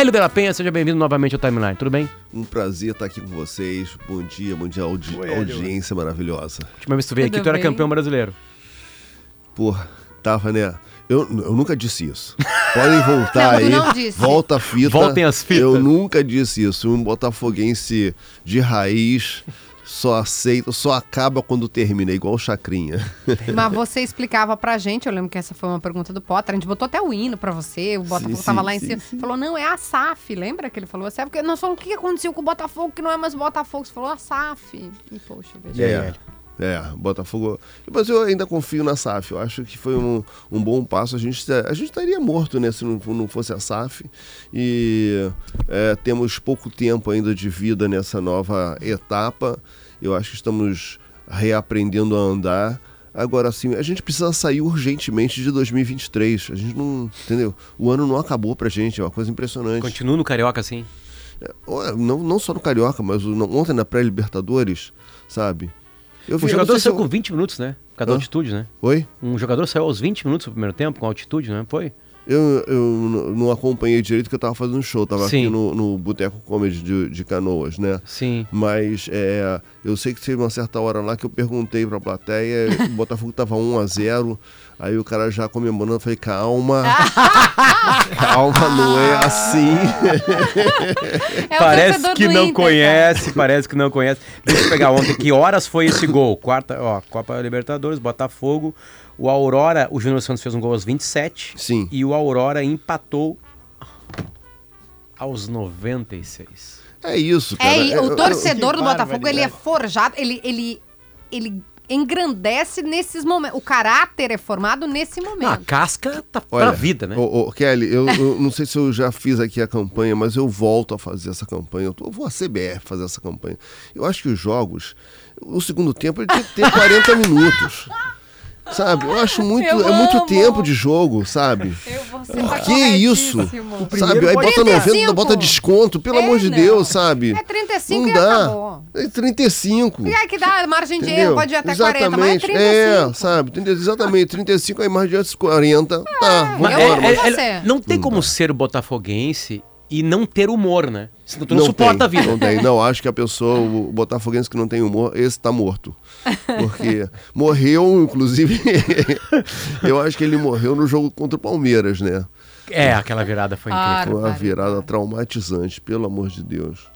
Hélio de la Penha, seja bem-vindo novamente ao Timeline, tudo bem? Um prazer estar aqui com vocês. Bom dia, bom dia, audi audiência maravilhosa. Última vez que tu veio aqui, tu era campeão brasileiro. Porra, tava, né? Eu, eu nunca disse isso. Podem voltar Não, aí. não disse. Volta a fita. Voltem as fitas. Eu nunca disse isso. Um botafoguense de raiz só aceita, só acaba quando termina, igual o Chacrinha. Mas você explicava pra gente, eu lembro que essa foi uma pergunta do Potter, a gente botou até o hino pra você, o Botafogo Sim, tava sim, lá em sim, cima. sim. Falou, não, é a SAF, lembra que ele falou? SAF, porque nós falamos, o que aconteceu com o Botafogo, que não é mais Botafogo? Você falou, a SAF. E, poxa, veja. É. É, Botafogo. Mas eu ainda confio na SAF. Eu acho que foi um, um bom passo. A gente, a gente estaria morto né, se não, não fosse a SAF. E é, temos pouco tempo ainda de vida nessa nova etapa. Eu acho que estamos reaprendendo a andar. Agora sim, a gente precisa sair urgentemente de 2023. A gente não. Entendeu? O ano não acabou pra gente, é uma coisa impressionante. Continua no Carioca, assim. É, Não, não só no Carioca, mas ontem na pré-Libertadores, sabe? Eu vi- não jogador se saiu eu- com 20 minutos, né? Por causa da Hã? altitude, né? Oi? Um jogador saiu aos 20 minutos do primeiro tempo, com altitude, né? Foi? Eu, eu não acompanhei direito porque eu tava fazendo show, tava Sim. aqui no, no Boteco Comedy de, de Canoas, né? Sim. Mas é, eu sei que teve uma certa hora lá que eu perguntei pra plateia, o Botafogo tava 1 a 0 aí o cara já comemorando, eu falei, calma, calma, não é assim. É parece que não Inter, conhece, parece que não conhece. Deixa eu pegar ontem. Que horas foi esse gol? Quarta, ó, Copa Libertadores, Botafogo. O Aurora, o Júnior Santos fez um gol aos 27. Sim. E o Aurora empatou aos 96. É isso, cara. É, Eu- o torcedor do Botafogo, ele é forjado, ele, ele, ele engrandece nesses momentos. O caráter é formado nesse Não, a momento. casca tá Olha, pra vida, né? Ô, ô, Kelly, eu, eu não sei se eu já fiz aqui a campanha, mas eu volto a fazer essa campanha. Eu, tô- eu vou à CBF fazer essa campanha. Eu acho que os jogos, o segundo tempo, ele tinha que ter 40 minutos. Sabe? Eu acho muito. Eu é muito amo. tempo de jogo, sabe? Eu vou ser Por que isso? Sabe? Aí bota 35. 90, bota desconto, pelo É, amor de não. Deus, sabe? É 35 não e dá. acabou. É 35. E aí que dá margem de erro, pode ir até 40, mas é Exatamente. 35. É, sabe? 30, exatamente. 35 aí mais adiante 40. tá, eu vambora. amo mas- você. não tem como ser botafoguense e não ter humor, né? Senão tu não, Não suporta tem, a vida. Não tem. Não, acho que a pessoa, o botafoguense que não tem humor, esse tá morto. Porque morreu, inclusive, eu acho que ele morreu no jogo contra o Palmeiras, né? É, aquela virada foi incrível. Ah, Foi uma virada traumatizante, pelo amor de Deus.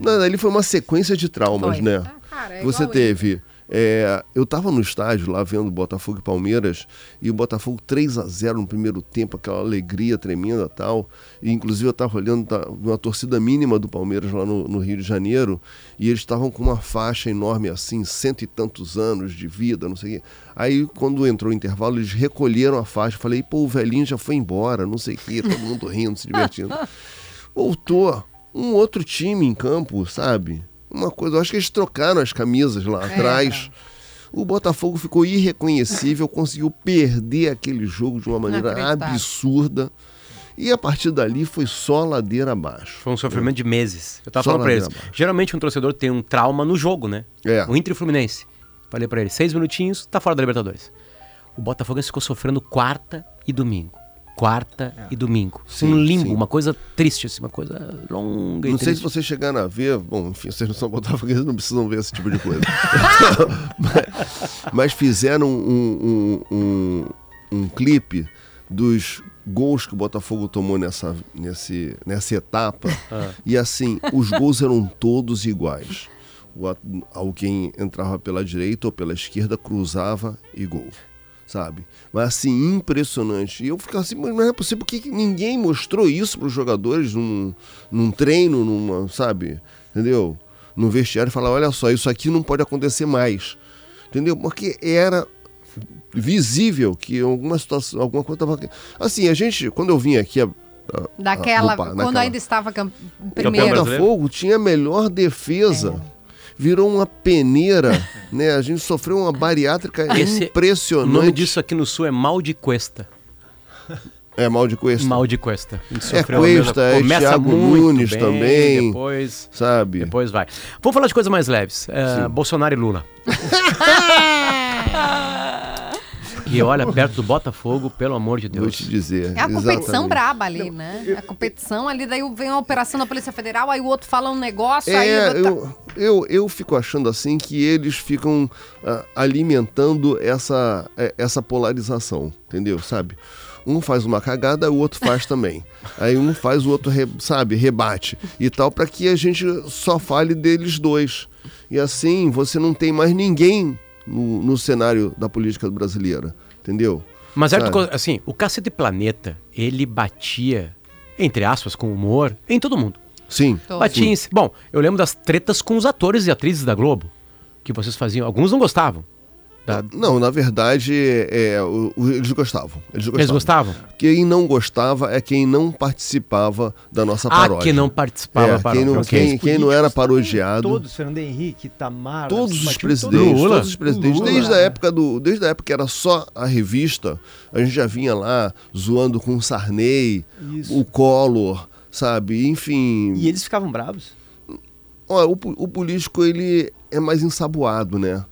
Não, ali foi uma sequência de traumas, Foi. né? Ah, cara, é Você teve. É, eu tava no estádio lá vendo Botafogo e Palmeiras e o Botafogo 3 a 0 no primeiro tempo, aquela alegria tremenda e tal. E inclusive eu tava olhando tá, uma torcida mínima do Palmeiras lá no, no Rio de Janeiro e eles estavam com uma faixa enorme assim, cento e tantos anos de vida, não sei o quê. Aí quando entrou o intervalo, eles recolheram a faixa. Falei, pô, o velhinho já foi embora, não sei o quê, todo mundo rindo, se divertindo. Voltou um outro time em campo, sabe? Uma coisa, eu acho que eles trocaram as camisas lá É, atrás. O Botafogo ficou irreconhecível, conseguiu perder aquele jogo de uma maneira absurda. E a partir dali foi só ladeira abaixo. Foi um sofrimento de meses. Eu tava Só falando pra eles. abaixo. Geralmente um torcedor tem um trauma no jogo, né? É. O Inter e o Fluminense. Falei pra ele, seis minutinhos, tá fora da Libertadores. O Botafogo ficou sofrendo quarta e domingo. Quarta e domingo. Sim, um limbo, sim. uma coisa triste, assim, uma coisa longa e Não sei se vocês chegaram a ver, bom, enfim, vocês não são botafoguenses, não precisam ver esse tipo de coisa. mas, mas fizeram um, um, um, um clipe dos gols que o Botafogo tomou nessa, nesse, nessa etapa. E assim, os gols eram todos iguais. O, alguém entrava pela direita ou pela esquerda, cruzava e gol. Sabe? Mas assim, impressionante. E eu ficava assim, mas não é possível, por que que ninguém mostrou isso para os jogadores num, num treino, numa, sabe? Entendeu? No vestiário e falar, olha só, isso aqui não pode acontecer mais. Entendeu? Porque era visível que alguma situação, alguma coisa estava. Assim, a gente, quando eu vim aqui. a- a- Daquela, no pa- quando naquela- ainda estava cam... o primeiro. brasileiro? Botafogo tinha a melhor defesa. Virou uma peneira, né? A gente sofreu uma bariátrica Esse- O impressionante. nome disso aqui no sul é mal de cuesta. É mal de cuesta. Mal de cuesta. A gente É Cuesta, é Começa Thiago muito Nunes bem, também. Depois, Sabe? depois vai. Vamos falar de coisas mais leves. É, Bolsonaro e Lula. E olha, perto do Botafogo, pelo amor de Vou Deus. te dizer. É a competição exatamente. braba ali, né? A competição ali, daí vem a operação da Polícia Federal, aí o outro fala um negócio, aí... É, o outro- eu, eu, eu fico achando assim que eles ficam ah, alimentando essa, eh, essa polarização, entendeu? Sabe? Um faz uma cagada, o outro faz também. Aí um faz, o outro, re- sabe, rebate e tal, para que a gente só fale deles dois. E assim você não tem mais ninguém no, no cenário da política brasileira, entendeu? Mas Sabe? assim, o Cacete Planeta, ele batia, entre aspas, com humor, em todo mundo. Sim. Batia em... Bom, eu lembro das tretas com os atores e atrizes da Globo, que vocês faziam. Alguns não gostavam. Da- Não, na verdade, é, o- o- eles gostavam. Eles gostavam. Eles gostavam? Quem não gostava é quem não participava da nossa Ah, paródia. que não participava É, da paródia. quem não- ok. quem- quem não era parodiado. Todos, Fernando Henrique, Itamar... Todos os presidentes, Lula. todos os presidentes, Lula. desde a época do, desde a época que era só a revista, a gente já vinha lá zoando com o Sarney, Isso. o Collor, sabe? Enfim, E eles ficavam bravos. Olha, o, o político ele é mais ensaboado, né?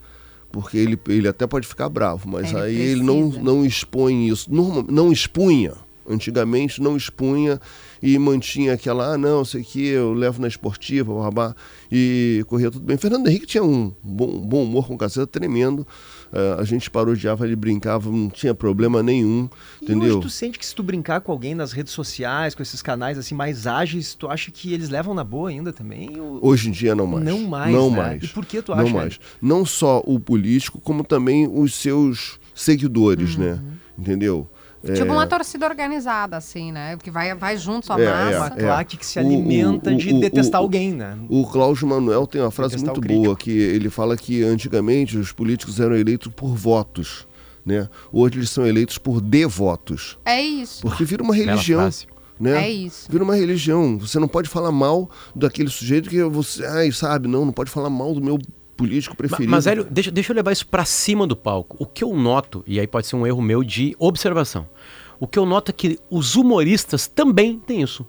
Porque ele, ele até pode ficar bravo, mas Ele aí ele não, precisa. não expõe isso. Norma- não expunha. Antigamente não expunha e mantinha aquela, ah, não, sei que eu levo na esportiva, babá, e corria tudo bem. Fernando Henrique tinha um bom, bom humor com caceta tremendo. eh, a gente parodiava, ele brincava, não tinha problema nenhum, E entendeu? hoje tu sente que se tu brincar com alguém nas redes sociais, com esses canais assim mais ágeis, tu acha que eles levam na boa ainda também? Ou- Hoje em dia não mais. Não mais, Não né? mais. E por que tu Não acha, mais. Não só o político, como também os seus seguidores, né? Uhum. Entendeu? Tipo uma torcida organizada, assim, né? Que vai, vai junto sua É, massa. Uma é. claque que se O- alimenta o- de o- detestar o- alguém, né? O Cláudio Manuel tem uma frase Detestar muito o boa, que ele fala que antigamente os políticos eram eleitos por votos, né? Hoje eles são eleitos por devotos, É isso. porque vira uma religião, né? É isso. Vira uma religião. Você não pode falar mal daquele sujeito que você, ai, sabe, não, não pode falar mal do meu político preferido. Mas, Hélio, deixa, deixa eu levar isso pra cima do palco. O que eu noto, e aí pode ser um erro meu de observação, o que eu noto é que os humoristas também têm isso.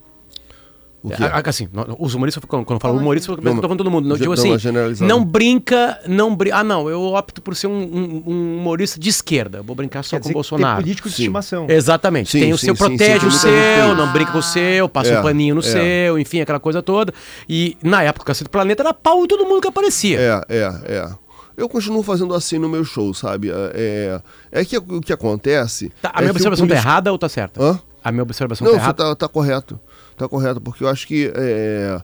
O quê? A- a- Assim, os humoristas, quando eu falo humorista, eu tô falando todo mundo. Não, digo assim, não brinca, não brinca. Ah, não, eu opto por ser um, um- um humorista de esquerda. Vou brincar só Quer com o Bolsonaro. Político de Sim. estimação. Exatamente. Sim, tem o sim, seu, sim, protege sim, o seu, não brinca com o seu, passa É, um paninho no é. seu, enfim, aquela coisa toda. E na época, o Cacete do Planeta era pau em todo mundo que aparecia. É, é, é. Eu continuo fazendo assim no meu show, sabe? É, é que o que acontece. Tá, a é minha observação tá político- errada ou tá certa? Hã? A minha observação Não, tá errada? tá, tá correto. Tá correto, porque eu acho que é,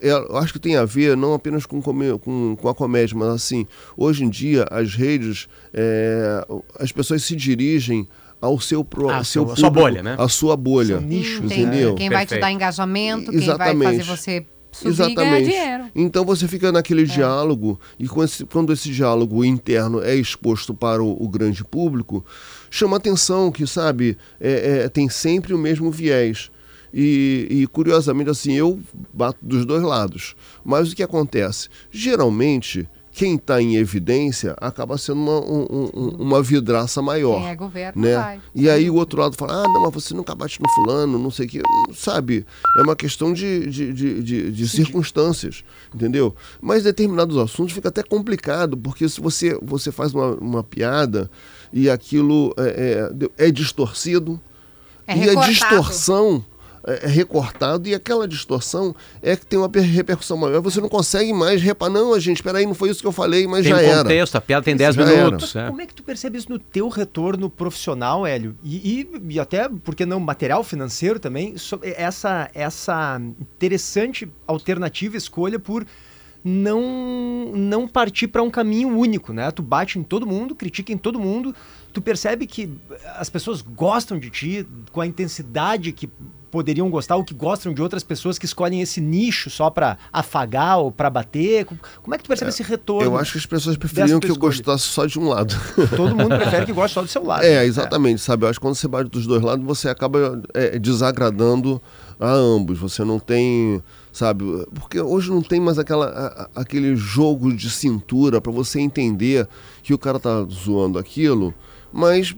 é, eu acho que tem a ver não apenas com, com, com a comédia, mas assim, hoje em dia as redes, é, as pessoas se dirigem ao seu, pro, Ah, ao seu sua- sua público, bolha, né? A sua bolha. Seu nicho, Entendi. entendeu? Quem vai te dar engajamento, quem vai Exatamente. fazer você subir e ganhar dinheiro. Então você fica naquele diálogo, e quando esse, quando esse diálogo interno é exposto para o, o grande público, chama atenção que, sabe, é- é, tem sempre o mesmo viés. E, e, curiosamente, assim, eu bato dos dois lados. Mas o que acontece? Geralmente, quem está em evidência acaba sendo uma, um- um- uma vidraça maior Quem é governo né? vai. E aí o outro lado fala, ah, não, mas você nunca bate no fulano, não sei o que. Sabe? É uma questão de, de, de, de- de circunstâncias, entendeu? Mas determinados assuntos fica até complicado, porque se você, você faz uma, uma piada e aquilo é, é, é distorcido, É e a recortado. distorção é é recortado e aquela distorção é que tem uma per- repercussão maior. Você não consegue mais reparar, não, gente, espera aí, não foi isso que eu falei, mas Tem já um era. contexto, a piada tem 10 Já minutos. Mas é. como é que tu percebe isso no teu retorno profissional, Hélio? E, e- e até, porque não, material financeiro também, so- essa, essa interessante alternativa escolha por não, não partir para um caminho único, né? Tu bate em todo mundo, critica em todo mundo, tu percebe que as pessoas gostam de ti com a intensidade que poderiam gostar ou que gostam de outras pessoas que escolhem esse nicho só para afagar ou para bater. Como é que tu percebe esse retorno? Eu acho que as pessoas preferiam que eu gostasse só de um lado. Todo mundo prefere que goste só do seu lado. É, exatamente, sabe? Eu acho que quando você bate dos dois lados, você acaba é, desagradando a ambos. Você não tem, sabe? Porque hoje não tem mais aquela, a- aquele jogo de cintura para você entender que o cara tá zoando aquilo, mas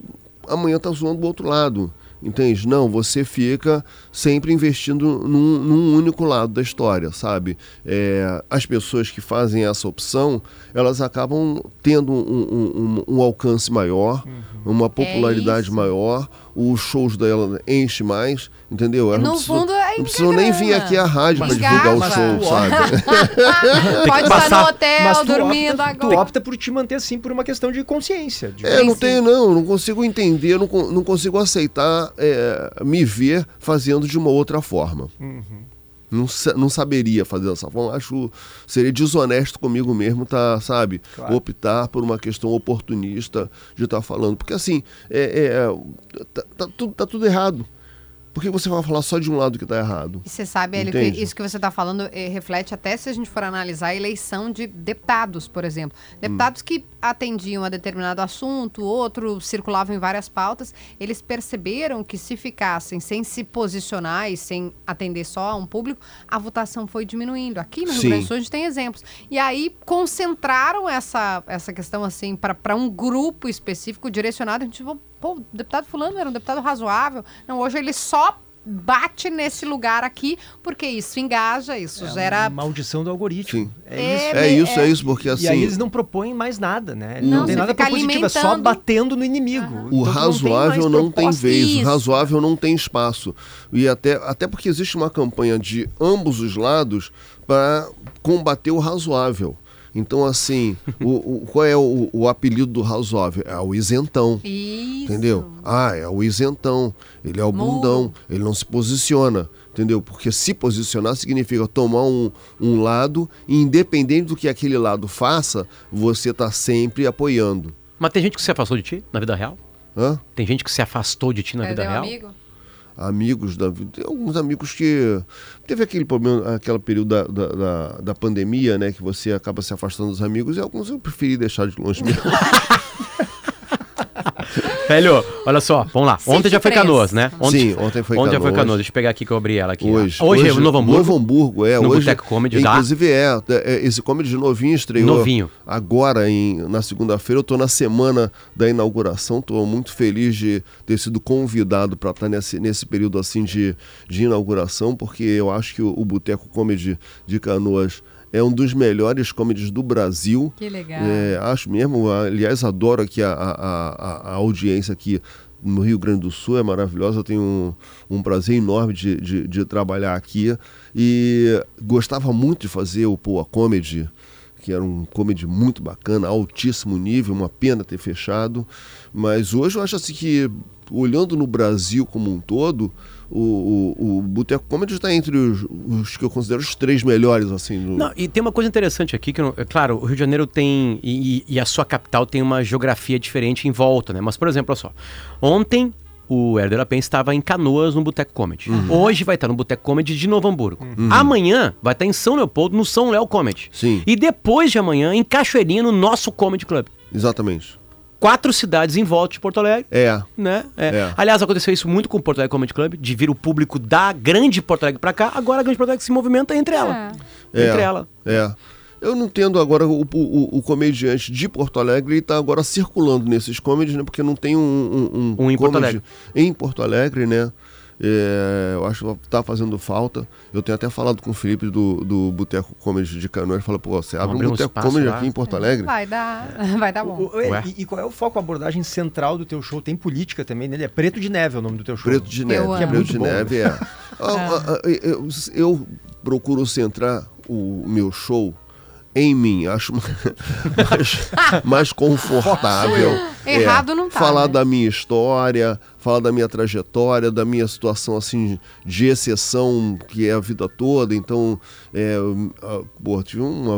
amanhã tá zoando do outro lado. Entende? Não, você fica sempre investindo num, num único lado da história, sabe? É, as pessoas que fazem essa opção, elas acabam tendo um, um, um alcance maior, uma popularidade isso. maior, os shows dela enchem mais, entendeu? Elas No precisam- fundo, é não precisam nem vir aqui à rádio para divulgar o show, sabe? Pode estar passar- no hotel, dormindo opta, tu agora. opta por te manter assim por uma questão de consciência. de- É, não tenho, não, não consigo entender, não, não consigo aceitar é, me ver fazendo de uma outra forma. Não, sa- não saberia fazer dessa forma. Acho seria desonesto comigo mesmo, tá, sabe? Claro. Optar por uma questão oportunista de estar falando. Porque assim, é, é, tá, tá tudo, tá tudo errado. Por que você vai falar só de um lado que tá errado? E você sabe, Hélio, que isso que você está falando eh, reflete até se a gente for analisar a eleição de deputados, por exemplo. Deputados que atendiam a determinado assunto, outro circulavam em várias pautas, eles perceberam que se ficassem sem se posicionar e sem atender só a um público, a votação foi diminuindo. Aqui no Rio. Grande do Sul a gente tem exemplos. E aí concentraram essa, essa questão assim para um grupo específico direcionado. A gente pô, o deputado fulano era um deputado razoável. Não, hoje ele só bate nesse lugar aqui, porque isso engaja, isso É gera. a maldição do algoritmo. Sim. É É, isso. É isso, é isso, porque E assim. aí eles não propõem mais nada, né? Não, Não, tem nada propositivo, é só batendo no inimigo. O Então, tu não tem razoável não tem, vez, o Isso. razoável não tem espaço. E até, até porque existe uma campanha de ambos os lados para combater o razoável. Então, assim, o, o- qual é o, o apelido do razoável? É o isentão. Isso. Entendeu? Ah, é o isentão. Ele é o bundão. Ele não se posiciona. Entendeu? Porque se posicionar significa tomar um, um lado, e independente do que aquele lado faça, você está sempre apoiando. Mas tem gente que se afastou de ti na vida real? Hã? Tem gente que se afastou de ti na vida Perdeu real? amigo? Amigos da vida. Alguns amigos que. Teve aquele problema, aquele período da, da, da, da pandemia, né? Que você acaba se afastando dos amigos, e alguns eu preferi deixar de longe mesmo. Velho, olha só, vamos lá. Ontem já foi. Canoas, né? Ontem, Sim, ontem foi Ontem já foi Canoas. Canoas. Deixa eu pegar aqui que eu abri ela aqui. Hoje. Hoje, é o Novo Hamburgo. Novo Hamburgo, é. No hoje, Boteco Comedy da- Inclusive é, é, Esse comedy de novinho estreou. Novinho. Agora, em, na segunda-feira, eu tô na semana da inauguração. Tô muito feliz de ter sido convidado para estar nesse, nesse período assim de, de inauguração, porque eu acho que o, o Boteco Comedy de Canoas é um dos melhores comedies do Brasil. Que legal. É, acho mesmo, aliás, adoro aqui a, a, a, audiência aqui no Rio Grande do Sul, é maravilhosa. Eu tenho um, um prazer enorme de, de, de trabalhar aqui e gostava muito de fazer o Poa Comedy, que era um comedy muito bacana, altíssimo nível, uma pena ter fechado. Mas hoje eu acho assim que, olhando no Brasil como um todo, o, o, o Boteco Comedy está entre os, os que eu considero os três melhores, assim. no- Não, e tem uma coisa interessante aqui, que, é claro, o Rio de Janeiro tem, e, e- a sua capital tem uma geografia diferente em volta, né? Mas, por exemplo, olha só, ontem o Herder Lapen estava em Canoas no Boteco Comedy. Hoje vai estar no Boteco Comedy de Novo Hamburgo. Amanhã vai estar em São Leopoldo, no São Léo Comedy. Sim. E depois de amanhã, em Cachoeirinha, no nosso Comedy Club. Exatamente. Quatro cidades em volta de Porto Alegre. É. Né? É. É. Aliás, aconteceu isso muito com o Porto Alegre Comedy Club, de vir o público da grande Porto Alegre pra cá, agora a grande Porto Alegre se movimenta entre ela. É. Entre ela. É. Eu não entendo agora o, o, o comediante de Porto Alegre, ele tá agora circulando nesses comedies, né? Porque não tem um, um, Um em Porto comedy Alegre. em Porto Alegre, né? É, eu acho que tá fazendo falta. Eu tenho até falado com o Felipe do, do Boteco Comedy de Canoas. Ele falou, pô, você abre abrir um um Boteco espaço Comedy lá. aqui em Porto Alegre? Vai dar, vai dar bom. O- o- e, e qual é o foco, a abordagem central do teu show? Tem política também nele? É Preto de Neve é o nome do teu show. Preto de neve, amo. preto Muito de bom, neve é. Ah, ah, ah, eu, eu procuro centrar o meu show em mim, acho mais, mais confortável. É, Errado não tá, Falar né? da minha história, falar da minha trajetória, da minha situação assim de exceção que é a vida toda. Então, é, ah, pô, tive uma,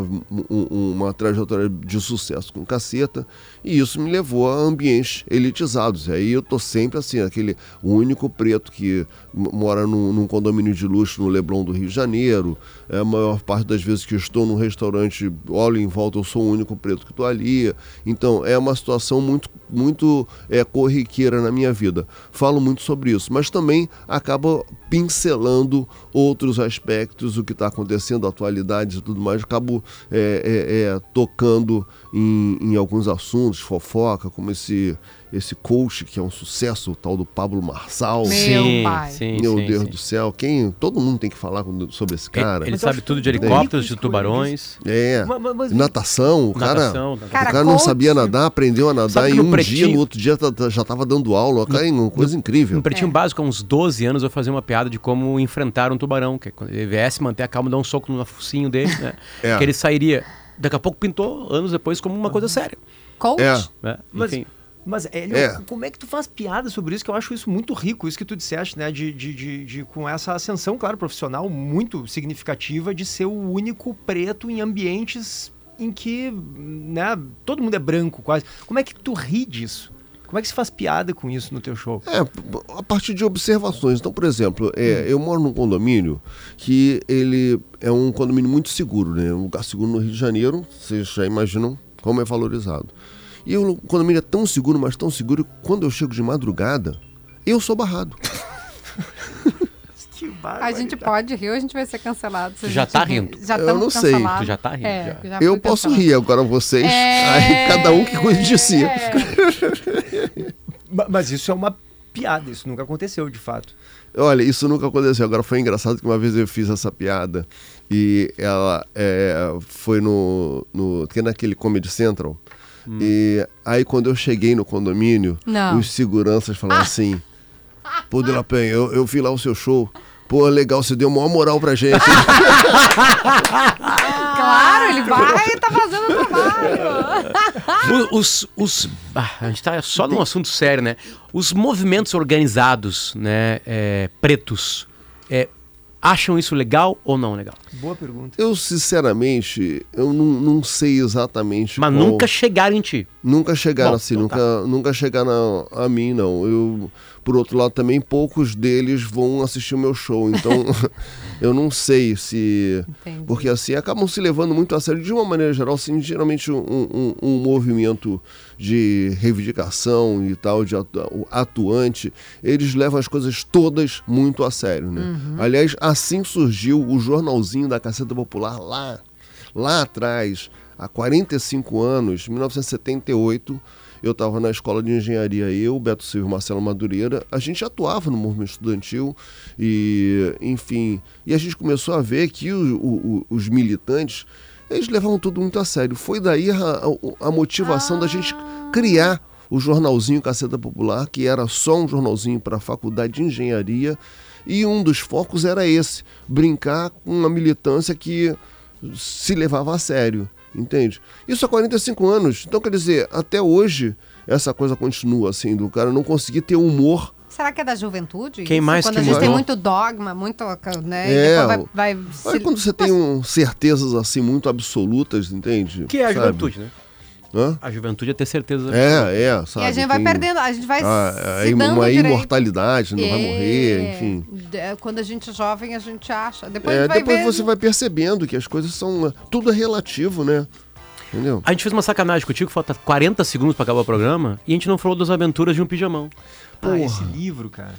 um- uma trajetória de sucesso com caceta e isso me levou a ambientes elitizados. E aí eu tô sempre assim, aquele único preto que mora num, num condomínio de luxo no Leblon do Rio de Janeiro. É, a maior parte das vezes que estou num restaurante, olho em volta, eu sou o único preto que estou ali. Então é uma situação muito muito é, corriqueira na minha vida. Falo muito sobre isso, mas também acabo pincelando outros aspectos, o que está acontecendo, atualidades e tudo mais. Acabo é, é, é, tocando em, em alguns assuntos, fofoca, como esse esse coach que é um sucesso, o tal do Pablo Marçal. Meu sim, pai. sim, Meu sim, Deus sim. do céu, quem todo mundo tem que falar sobre esse cara. Ele eu sabe tudo de helicópteros, de tubarões. É, Mas- mas- natação, o cara, Natação, natação. o Cara, cara não sabia nadar, aprendeu a nadar em no um Pretinho- dia, no outro dia tá- tá- já estava dando aula, cara, uma coisa incrível. No Pretinho É. Básico, há uns 12 anos, eu fazia uma piada de como enfrentar um tubarão. Que é quando ele viesse manter a calma, dar um soco no focinho dele, né? É. Que ele sairia. Daqui a pouco pintou, anos depois, como uma coisa séria. Coach? É. Né? Mas, Enfim. Mas Hélio, É. como é que tu faz piada sobre isso? Que eu acho isso muito rico, isso que tu disseste, né? De, de, de, de- com essa ascensão, claro, profissional muito significativa de ser o único preto em ambientes em que né, todo mundo é branco quase. Como é que tu ri disso? Como é que se faz piada com isso no teu show? É, a partir de observações. Então, por exemplo, é, eu moro num condomínio que ele é um condomínio muito seguro, né? Um lugar seguro no Rio de Janeiro, vocês já imaginam como é valorizado. E o condomínio é tão seguro, mas tão seguro, que quando eu chego de madrugada, eu sou barrado. Que A gente pode rir ou a gente vai ser cancelado? se já gente tá rir? rindo. Já Eu não sei, tu já tá rindo, É, já. já eu posso cancelado. rir, agora vocês, É. aí cada um que cuide de si. É. Ma- Mas isso é uma piada, isso nunca aconteceu de fato. Olha, isso nunca aconteceu. Agora foi engraçado que uma vez eu fiz essa piada e ela é, foi no, no. que é naquele Comedy Central. E aí quando eu cheguei no condomínio, Não. os seguranças falaram assim: Pô, De La Penha, eu, eu vi lá o seu show. Pô, legal, você deu maior moral pra gente. Claro, ele vai e tá fazendo o trabalho. Os, os, ah, a gente tá só num assunto sério, né? Os movimentos organizados, né, é, pretos, é, acham isso legal ou não legal? Boa pergunta. eu, sinceramente, eu não, não sei exatamente. Mas qual- nunca chegaram em ti. Nunca chegaram Bom, assim, então nunca, nunca chegaram a, a mim, não. Eu, por outro lado, também poucos deles vão assistir o meu show, então eu não sei se. Entendi. Porque assim, acabam se levando muito a sério, de uma maneira geral, assim, geralmente um, um, um movimento de reivindicação e tal, de atu- atuante, eles levam as coisas todas muito a sério, né? Aliás, assim surgiu o jornalzinho da Caceta Popular lá, lá atrás, há 45 anos, 1978, eu estava na escola de engenharia, eu, Beto Silva e Marcelo Madureira, a gente atuava no movimento estudantil e, enfim, e a gente começou a ver que o- o- os militantes, eles levavam tudo muito a sério. Foi daí a, a- a motivação da gente criar o jornalzinho Caceta Popular, que era só um jornalzinho para a faculdade de engenharia, e um dos focos era esse, brincar com uma militância que se levava a sério, entende? Isso há 45 anos. Então, quer dizer, até hoje essa coisa continua assim, do cara não conseguir ter humor. Será que é da juventude? Quem mais Quando que a gente tem muito dogma, muito, né? É, e vai, vai Aí quando você tem um, certezas assim muito absolutas, entende? Que é a Sabe? juventude, né? Hã? A juventude é ter certeza. É, é, E sabe? a gente vai Tem, perdendo, a gente vai ah, se é, dando uma direito. imortalidade, não vai É, morrer, enfim. é, Quando a gente é jovem, a gente acha. Depois a É, gente vai depois ver. você vai percebendo que as coisas são. Tudo é relativo, né? Entendeu? A gente fez uma sacanagem contigo, falta 40 segundos pra acabar o programa, e a gente não falou das aventuras de um pijamão. Ah, esse livro, cara.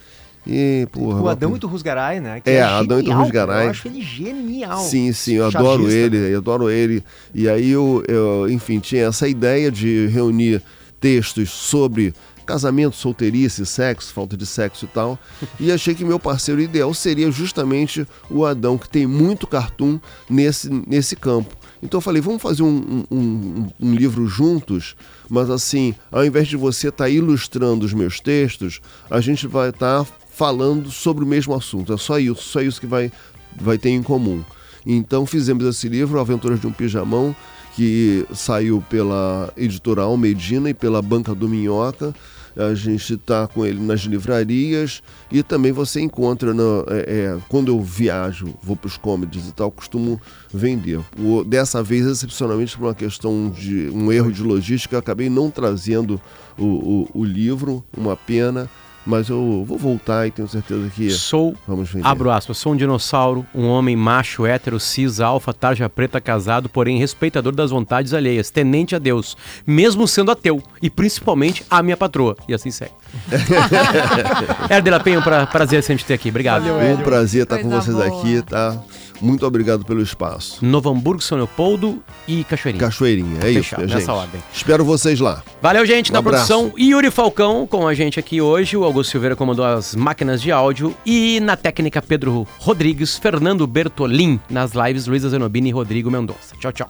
E, porra. o Adão e do Rusgaray, né? É, Adão e do genial, Rusgaray. Eu acho ele genial. Sim, sim, eu adoro Chargista, ele, né? eu adoro ele. E aí eu, eu, enfim, tinha essa ideia de reunir textos sobre casamento, solteirice, sexo, falta de sexo e tal. E achei que meu parceiro ideal seria justamente o Adão, que tem muito cartoon nesse, nesse campo. Então eu falei, vamos fazer um, um- um- um livro juntos, mas assim, ao invés de você estar ilustrando os meus textos, a gente vai estar falando sobre o mesmo assunto. É só isso, só isso que vai, vai ter em comum. Então fizemos esse livro, Aventuras de um Pijamão, que saiu pela editora Almedina e pela Banca do Minhoca. A gente está com ele nas livrarias e também você encontra, é, é, quando eu viajo, vou para os comedies e tal, costumo vender. O- dessa vez, excepcionalmente por uma questão de um erro de logística, acabei não trazendo o, o- o livro, uma pena, Mas eu vou voltar e tenho certeza que Sou, vamos vender. abro aspas, sou um dinossauro, um homem macho, hétero, cis, alfa, tarja preta, casado, porém respeitador das vontades alheias, tenente a Deus, mesmo sendo ateu, e principalmente a minha patroa. E assim segue. Herder Penha, um pra, prazer sempre te ter aqui. Obrigado. Um prazer estar com vocês boa. aqui, tá? Muito obrigado pelo espaço. Novo Hamburgo, São Leopoldo e Cachoeirinha. Cachoeirinha, é isso, Fechado, minha nessa gente. ordem. Espero vocês lá. Valeu, gente, Um na abraço. produção. Yuri Falcão com a gente aqui hoje. O Augusto Silveira comandou as máquinas de áudio. E na técnica, Pedro Rodrigues, Fernando Bertolin. Nas lives, Luísa Zenobini e Rodrigo Mendonça. Tchau, tchau.